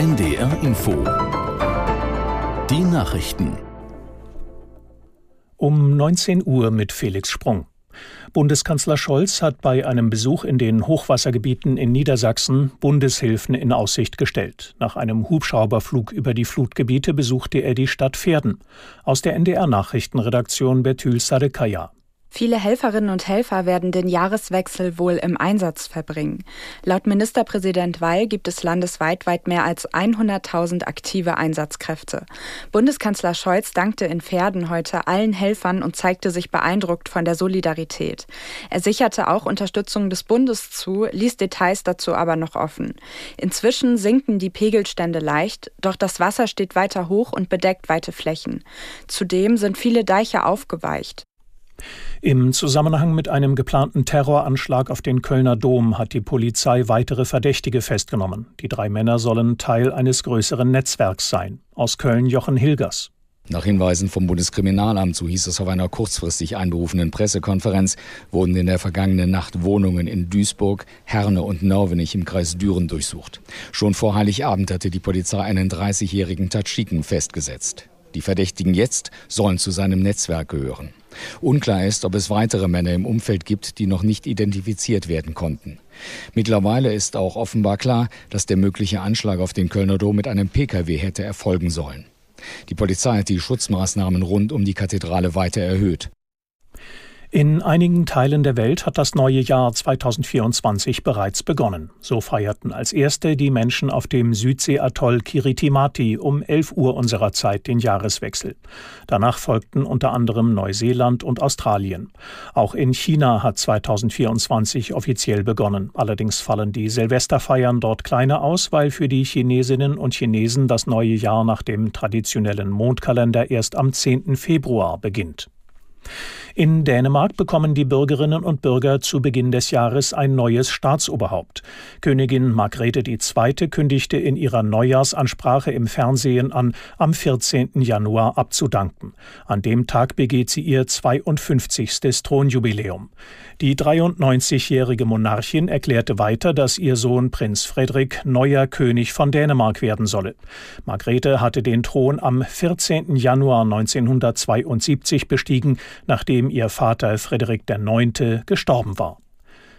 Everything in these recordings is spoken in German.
NDR Info. Die Nachrichten. Um 19 Uhr mit Felix Sprung. Bundeskanzler Scholz hat bei einem Besuch in den Hochwassergebieten in Niedersachsen Bundeshilfen in Aussicht gestellt. Nach einem Hubschrauberflug über die Flutgebiete besuchte er die Stadt Pferden. Aus der NDR Nachrichtenredaktion Bertül Sadekaya. Viele Helferinnen und Helfer werden den Jahreswechsel wohl im Einsatz verbringen. Laut Ministerpräsident Weil gibt es landesweit weit mehr als 100.000 aktive Einsatzkräfte. Bundeskanzler Scholz dankte in Pferden heute allen Helfern und zeigte sich beeindruckt von der Solidarität. Er sicherte auch Unterstützung des Bundes zu, ließ Details dazu aber noch offen. Inzwischen sinken die Pegelstände leicht, doch das Wasser steht weiter hoch und bedeckt weite Flächen. Zudem sind viele Deiche aufgeweicht. Im Zusammenhang mit einem geplanten Terroranschlag auf den Kölner Dom hat die Polizei weitere Verdächtige festgenommen. Die drei Männer sollen Teil eines größeren Netzwerks sein. Aus Köln Jochen Hilgers. Nach Hinweisen vom Bundeskriminalamt, so hieß es auf einer kurzfristig einberufenen Pressekonferenz, wurden in der vergangenen Nacht Wohnungen in Duisburg, Herne und Norwenich im Kreis Düren durchsucht. Schon vor Heiligabend hatte die Polizei einen 30-jährigen Tatschiken festgesetzt. Die Verdächtigen jetzt sollen zu seinem Netzwerk gehören. Unklar ist, ob es weitere Männer im Umfeld gibt, die noch nicht identifiziert werden konnten. Mittlerweile ist auch offenbar klar, dass der mögliche Anschlag auf den Kölner Dom mit einem Pkw hätte erfolgen sollen. Die Polizei hat die Schutzmaßnahmen rund um die Kathedrale weiter erhöht. In einigen Teilen der Welt hat das neue Jahr 2024 bereits begonnen. So feierten als erste die Menschen auf dem Südseeatoll Kiritimati um 11 Uhr unserer Zeit den Jahreswechsel. Danach folgten unter anderem Neuseeland und Australien. Auch in China hat 2024 offiziell begonnen. Allerdings fallen die Silvesterfeiern dort kleiner aus, weil für die Chinesinnen und Chinesen das neue Jahr nach dem traditionellen Mondkalender erst am 10. Februar beginnt. In Dänemark bekommen die Bürgerinnen und Bürger zu Beginn des Jahres ein neues Staatsoberhaupt. Königin Margrethe II. kündigte in ihrer Neujahrsansprache im Fernsehen an, am 14. Januar abzudanken. An dem Tag begeht sie ihr 52. Thronjubiläum. Die 93-jährige Monarchin erklärte weiter, dass ihr Sohn Prinz Frederik neuer König von Dänemark werden solle. Margrethe hatte den Thron am 14. Januar 1972 bestiegen, nachdem ihr Vater Frederik IX. gestorben war.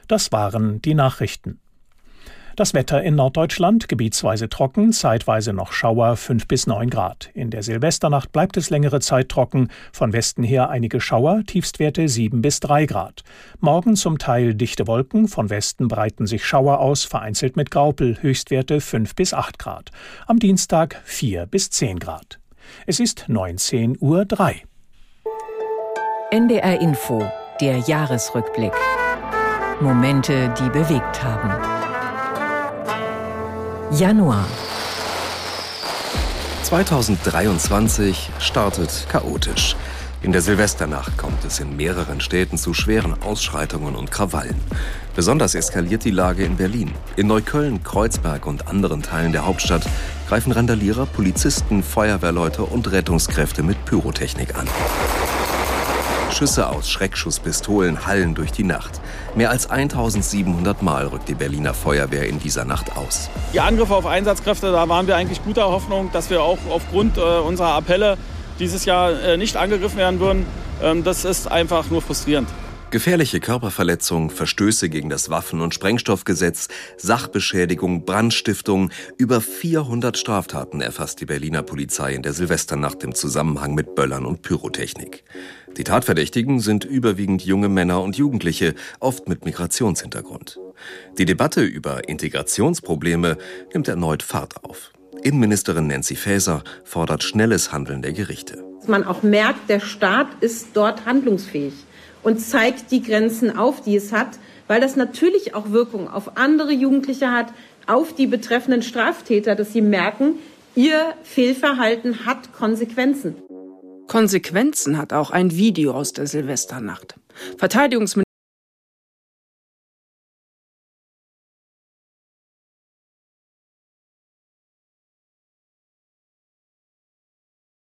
Das waren die Nachrichten. Das Wetter in Norddeutschland gebietsweise trocken, zeitweise noch Schauer 5 bis 9 Grad. In der Silvesternacht bleibt es längere Zeit trocken, von Westen her einige Schauer, Tiefstwerte 7 bis 3 Grad. Morgen zum Teil dichte Wolken, von Westen breiten sich Schauer aus, vereinzelt mit Graupel, Höchstwerte 5 bis 8 Grad. Am Dienstag 4 bis 10 Grad. Es ist 19.03 Uhr. NDR Info, der Jahresrückblick. Momente, die bewegt haben. Januar. 2023 startet chaotisch. In der Silvesternacht kommt es in mehreren Städten zu schweren Ausschreitungen und Krawallen. Besonders eskaliert die Lage in Berlin. In Neukölln, Kreuzberg und anderen Teilen der Hauptstadt greifen Randalierer, Polizisten, Feuerwehrleute und Rettungskräfte mit Pyrotechnik an. Schüsse aus Schreckschusspistolen hallen durch die Nacht. Mehr als 1700 Mal rückt die Berliner Feuerwehr in dieser Nacht aus. Die Angriffe auf Einsatzkräfte, da waren wir eigentlich guter Hoffnung, dass wir auch aufgrund äh, unserer Appelle dieses Jahr äh, nicht angegriffen werden würden. Ähm, das ist einfach nur frustrierend. Gefährliche Körperverletzung, Verstöße gegen das Waffen- und Sprengstoffgesetz, Sachbeschädigung, Brandstiftung, über 400 Straftaten erfasst die Berliner Polizei in der Silvesternacht im Zusammenhang mit Böllern und Pyrotechnik. Die Tatverdächtigen sind überwiegend junge Männer und Jugendliche, oft mit Migrationshintergrund. Die Debatte über Integrationsprobleme nimmt erneut Fahrt auf. Innenministerin Nancy Faeser fordert schnelles Handeln der Gerichte. Man auch merkt, der Staat ist dort handlungsfähig und zeigt die Grenzen auf, die es hat, weil das natürlich auch Wirkung auf andere Jugendliche hat, auf die betreffenden Straftäter, dass sie merken, ihr Fehlverhalten hat Konsequenzen. Konsequenzen hat auch ein Video aus der Silvesternacht. Verteidigungsminister